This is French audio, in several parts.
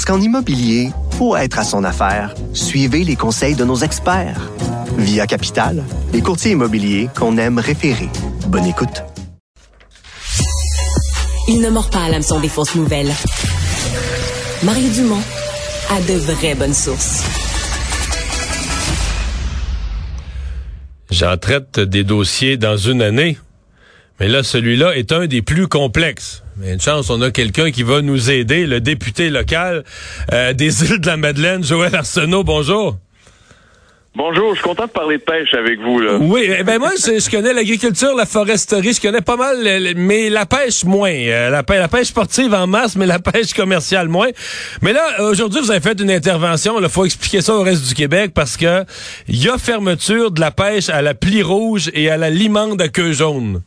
Parce qu'en immobilier, pour être à son affaire, suivez les conseils de nos experts. Via Capital, les courtiers immobiliers qu'on aime référer. Bonne écoute. Il ne mord pas à l'hameçon des fausses nouvelles. Mario Dumont a de vraies bonnes sources. J'en traite des dossiers dans une année. Mais là, celui-là est un des plus complexes. Mais une chance, on a quelqu'un qui va nous aider, le député local euh, des îles de la Madeleine, Joël Arsenault. Bonjour. Bonjour, je suis content de parler de pêche avec vous. Là. Oui, eh ben moi, je, je connais l'agriculture, la foresterie, je connais pas mal, mais la pêche moins. Euh, la, pêche, la pêche sportive en masse, mais la pêche commerciale moins. Mais là, aujourd'hui, vous avez fait une intervention. Il faut expliquer ça au reste du Québec parce que il y a fermeture de la pêche à la plie rouge et à la limande à queue jaune.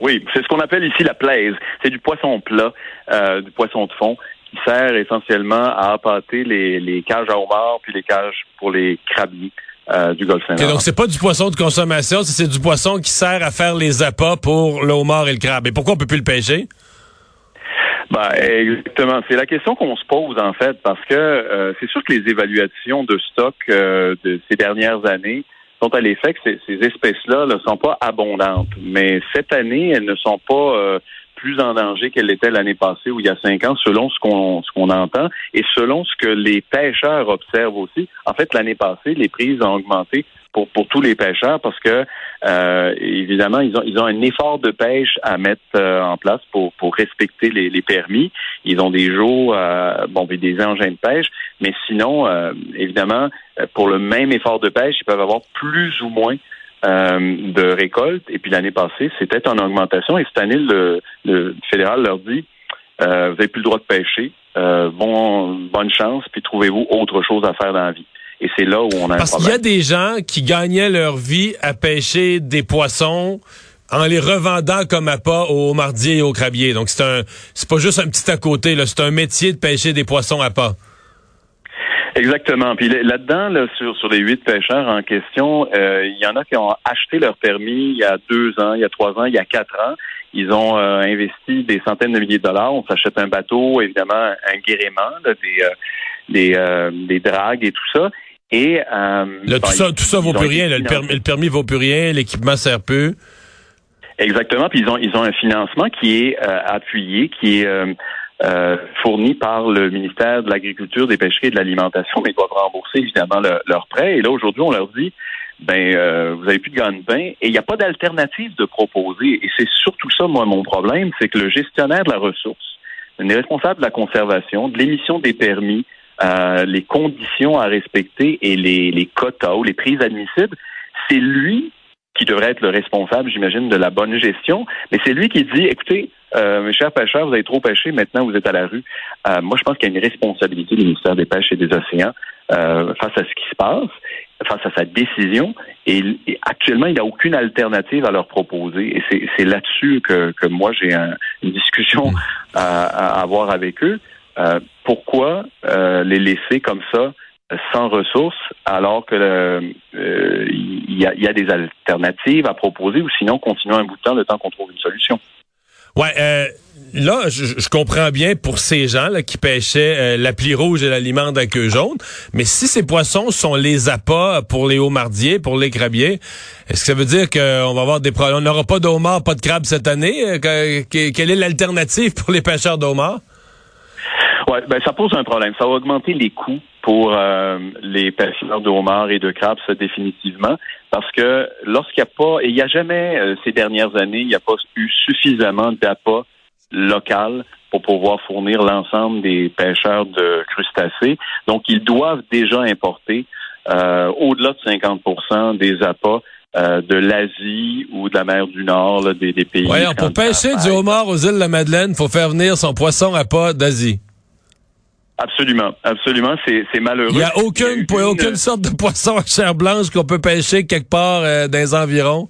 Oui, c'est ce qu'on appelle ici la plaise. C'est du poisson plat, euh, du poisson de fond, qui sert essentiellement à appâter les, les cages à homards puis les cages pour les crabiers euh, du golfe Saint-Laurent. donc c'est pas du poisson de consommation, c'est c'est du poisson qui sert à faire les appâts pour le homard et le crabe. Et pourquoi on peut plus le pêcher? Ben, exactement. C'est la question qu'on se pose en fait, parce que euh, c'est sûr que les évaluations de stock euh, de ces dernières années sont à l'effet que ces, ces espèces-là ne sont pas abondantes. Mais cette année, elles ne sont pas euh, plus en danger qu'elles l'étaient l'année passée ou il y a cinq ans, selon ce qu'on ce qu'on entend et selon ce que les pêcheurs observent aussi. En fait, l'année passée, les prises ont augmenté pour, pour tous les pêcheurs parce que euh, évidemment, ils ont, ils ont un effort de pêche à mettre euh, en place pour, pour respecter les, les permis. Ils ont des jours, euh, bon, puis des engins de pêche, mais sinon, euh, évidemment, euh, pour le même effort de pêche, ils peuvent avoir plus ou moins euh, de récoltes. Et puis l'année passée, c'était en augmentation. Et cette année, le, le fédéral leur dit euh, vous n'avez plus le droit de pêcher. Euh, bon, bonne chance, puis trouvez-vous autre chose à faire dans la vie. Et c'est là où on a Parce qu'il y a des gens qui gagnaient leur vie à pêcher des poissons en les revendant comme appât aux mardiers et aux crabiers. Donc c'est un c'est pas juste un petit à côté, là, c'est un métier de pêcher des poissons à pas. Exactement. Puis là- là-dedans, là, sur, sur les huit pêcheurs en question, euh, il y en a qui ont acheté leur permis il y a deux ans, il y a trois ans, il y a quatre ans. Ils ont euh, investi des centaines de milliers de dollars. On s'achète un bateau, évidemment, un guérément, là, des, euh, des, euh, des dragues et tout ça. Et euh, Là, tout ça, ils- tout ça vaut plus rien. là. le, permis, le permis vaut plus rien, l'équipement sert plus. Exactement. Puis ils ont ils ont un financement qui est euh, appuyé, qui est euh, euh, fourni par le ministère de l'Agriculture, des Pêcheries et de l'Alimentation, mais ils doivent rembourser évidemment le- leur prêt. Et là aujourd'hui, on leur dit ben euh, vous avez plus de gagne-pain et il n'y a pas d'alternative de proposer. Et c'est surtout ça, moi, mon problème, c'est que le gestionnaire de la ressource, les responsables de la conservation, de l'émission des permis, euh, les conditions à respecter et les, les quotas ou les prises admissibles, c'est lui qui devrait être le responsable, j'imagine, de la bonne gestion. Mais c'est lui qui dit, écoutez, euh, mes chers pêcheurs, vous avez trop pêché, maintenant vous êtes à la rue. Euh, moi, je pense qu'il y a une responsabilité du ministère des Pêches et des Océans euh, face à ce qui se passe, face à sa décision. Et, et actuellement, il n'y a aucune alternative à leur proposer. Et c'est- là-dessus que, que moi, j'ai un- une discussion à, à avoir avec eux. Euh, pourquoi euh, les laisser comme ça sans ressources alors que euh, euh, il y, a, il y a des alternatives à proposer ou sinon continuer un bout de temps le temps qu'on trouve une solution? Ouais, euh, là, je, comprends bien pour ces gens là, qui pêchaient euh, la plie rouge et la limande à queue jaune, mais si ces poissons sont les appâts pour les homardiers, pour les crabiers, est-ce que ça veut dire qu'on va avoir des problèmes? On n'aura pas de homards, pas de crabes cette année? Euh, que- que- quelle est l'alternative pour les pêcheurs d'homards? Ouais, ben ça pose un problème. Ça va augmenter les coûts pour euh, les pêcheurs de homards et de crabes, ça définitivement, parce que lorsqu'il n'y a pas, et il n'y a jamais euh, ces dernières années, il n'y a pas eu suffisamment d'appâts local pour pouvoir fournir l'ensemble des pêcheurs de crustacés. Donc, ils doivent déjà importer euh, au-delà de 50 des appâts euh, de l'Asie ou de la mer du Nord, là, des, des pays. Pour pêcher du homard aux îles de la Madeleine, faut faire venir son poisson à pas d'Asie. Absolument, absolument. C'est, c'est malheureux. Il n'y a aucune, Il y a eu aucune une- sorte de poisson à chair blanche qu'on peut pêcher quelque part euh, dans les environs.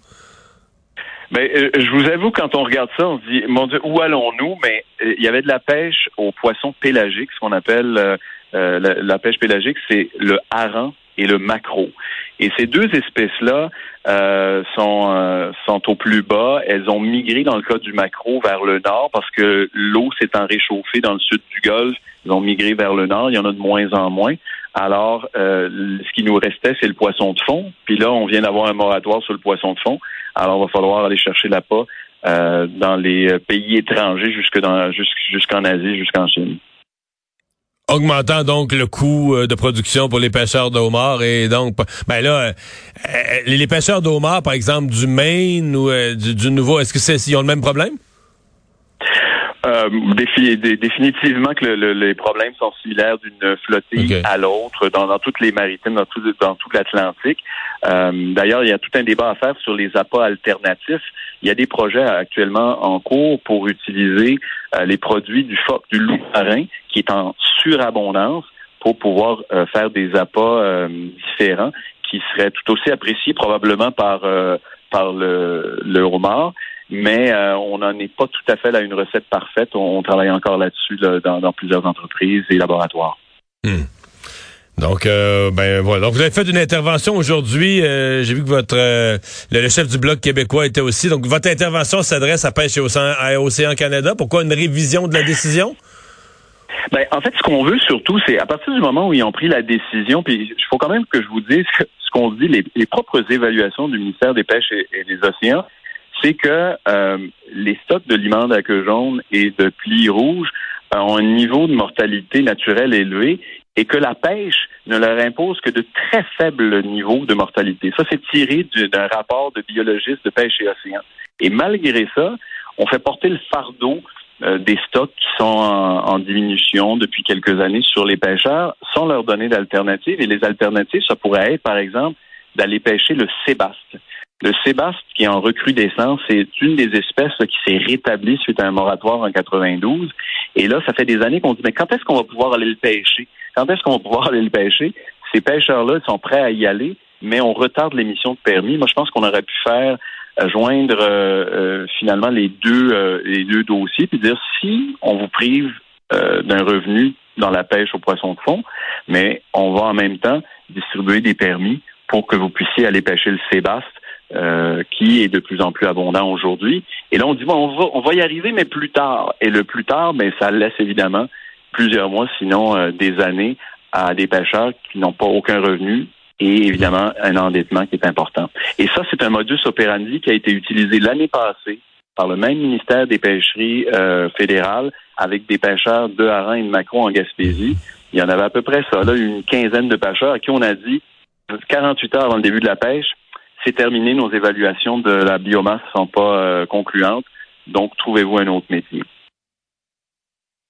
Ben, euh, je vous avoue, quand on regarde ça, on se dit, mon Dieu, où allons-nous? Mais euh, il y avait de la pêche aux poissons pélagiques, ce qu'on appelle euh, euh, la, la pêche pélagique, c'est le hareng et le maquereau. Et ces deux espèces-là euh, sont, euh, sont au plus bas. Elles ont migré, dans le cas du maquereau, vers le nord parce que l'eau s'étant réchauffée dans le sud du Golfe. Ils ont migré vers le nord. Il y en a de moins en moins. Alors, euh, ce qui nous restait, c'est le poisson de fond. Puis là, on vient d'avoir un moratoire sur le poisson de fond. Alors, il va falloir aller chercher l'appât euh, dans les pays étrangers, jusque dans jusqu'- jusqu'en Asie, jusqu'en Chine. Augmentant donc le coût euh, de production pour les pêcheurs de homards et donc ben là euh, euh, les pêcheurs de homards par exemple du Maine ou du, du Nouveau est-ce que c'est ils ont le même problème? Euh, défi- dé- définitivement que le- le- les problèmes sont similaires d'une flottille à l'autre dans, dans toutes les maritimes, dans tout, dans tout l'Atlantique. Euh, D'ailleurs, il y a tout un débat à faire sur les appâts alternatifs. Il y a des projets actuellement en cours pour utiliser euh, les produits du phoque, du loup marin, qui est en surabondance, pour pouvoir faire des appâts différents qui seraient tout aussi appréciés probablement par par le, le homard mais euh, on n'en est pas tout à fait à une recette parfaite. On, on travaille encore là-dessus là, dans, dans plusieurs entreprises et laboratoires. Donc euh, ben voilà. Donc vous avez fait une intervention aujourd'hui. Euh, j'ai vu que votre euh, le, le chef du bloc québécois était aussi. Donc votre intervention s'adresse à pêche et océan, à Océan Canada. Pourquoi une révision de la décision? Ben, en fait, ce qu'on veut surtout, c'est à partir du moment où ils ont pris la décision, puis il faut quand même que je vous dise ce qu'on dit, les, les propres évaluations du ministère des Pêches et, et des Océans, c'est que euh, les stocks de limande à queue jaune et de plis rouges ont un niveau de mortalité naturelle élevé et que la pêche ne leur impose que de très faibles niveaux de mortalité. Ça, c'est tiré du- d'un rapport de biologistes de pêche et océan. Et malgré ça, on fait porter le fardeau euh, des stocks qui sont en, en diminution depuis quelques années sur les pêcheurs sans leur donner d'alternatives. Et les alternatives, ça pourrait être, par exemple, d'aller pêcher le sébaste. Le sébaste, qui est en recrudescence, c'est une des espèces qui s'est rétablie suite à un moratoire en 92. Et là, ça fait des années qu'on dit, mais quand est-ce qu'on va pouvoir aller le pêcher? Quand est-ce qu'on va pouvoir aller le pêcher? Ces pêcheurs-là, sont prêts à y aller, mais on retarde l'émission de permis. Moi, je pense qu'on aurait pu faire euh, joindre euh, euh, finalement les deux euh, les deux dossiers puis dire si on vous prive euh, d'un revenu dans la pêche au poisson de fond, mais on va en même temps distribuer des permis pour que vous puissiez aller pêcher le sébaste euh, qui est de plus en plus abondant aujourd'hui. Et là, on dit bon, on va on va y arriver, mais plus tard. Et le plus tard, mais ça laisse évidemment plusieurs mois, sinon euh, des années, à des pêcheurs qui n'ont pas aucun revenu et évidemment un endettement qui est important. Et ça, c'est un modus operandi qui a été utilisé l'année passée par le même ministère des pêcheries euh, fédérales avec des pêcheurs de harengs et de maquereaux en Gaspésie. Il y en avait à peu près ça, là, une quinzaine de pêcheurs à qui on a dit 48 heures avant le début de la pêche, c'est terminé, nos évaluations de la biomasse ne sont pas euh, concluantes, donc trouvez-vous un autre métier.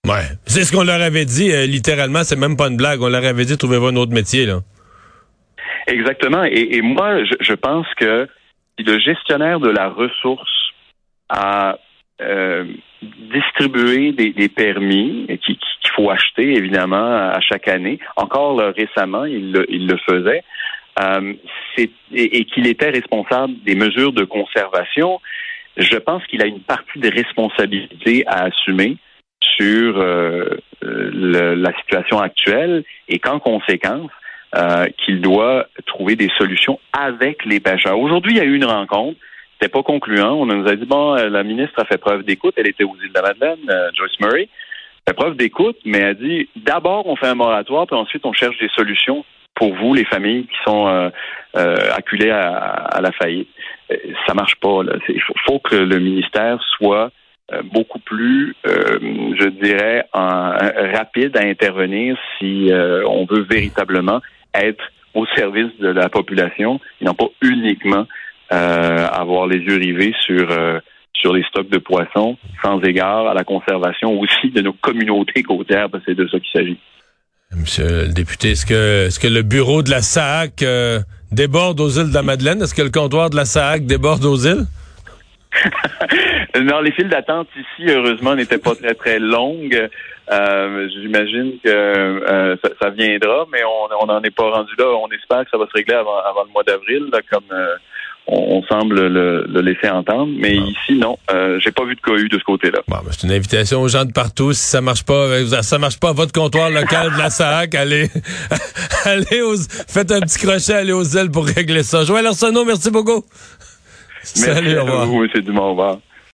Ouais. C'est ce qu'on leur avait dit, euh, littéralement, c'est même pas une blague. On leur avait dit, trouvez-vous un autre métier, là. Exactement. Et, et moi, je, je pense que si le gestionnaire de la ressource a euh, distribué des, des permis qui- qui- qu'il faut acheter, évidemment, à chaque année, encore là, récemment, il le, il le faisait, euh, et, qu'il était responsable des mesures de conservation, je pense qu'il a une partie de responsabilité à assumer sur euh, euh, le- la situation actuelle et qu'en conséquence, qu'il doit trouver des solutions avec les pêcheurs. Aujourd'hui, il y a eu une rencontre. C'était pas concluant. On nous a dit bon, la ministre a fait preuve d'écoute. Elle était aux îles de la Madeleine, Joyce Murray. Elle fait preuve d'écoute, mais elle dit d'abord on fait un moratoire, puis ensuite on cherche des solutions pour vous, les familles qui sont euh, euh, acculées à, à la faillite. Euh, Ça marche pas. Il faut, faut que le ministère soit euh, beaucoup plus, je dirais, en- rapide à intervenir si on veut véritablement être au service de la population et non pas uniquement avoir les yeux rivés sur sur les stocks de poissons, sans égard à la conservation aussi de nos communautés côtières, parce que c'est de ça qu'il s'agit. Monsieur le député, est-ce que, est-ce que le bureau de la SAC euh, déborde aux îles de la Madeleine? Est-ce que le comptoir de la SAC déborde aux îles? non, les files d'attente ici, heureusement, n'étaient pas très, très longues. Euh, J'imagine que euh, ça, ça, viendra, mais on n'en est pas rendu là. On espère que ça va se régler avant, avant le mois d'avril, comme on, semble le, le, laisser entendre. Mais ici, non, euh, j'ai pas vu de cohue de ce côté-là. Bon, ben, c'est une invitation aux gens de partout. Si ça marche pas, euh, ça marche pas à votre comptoir local de la SAC, allez, allez aux, faites un petit crochet, allez aux ailes pour régler ça. Joël Arsenault, merci beaucoup. Merci Salut, au revoir. Vous, M. Dumont, au revoir.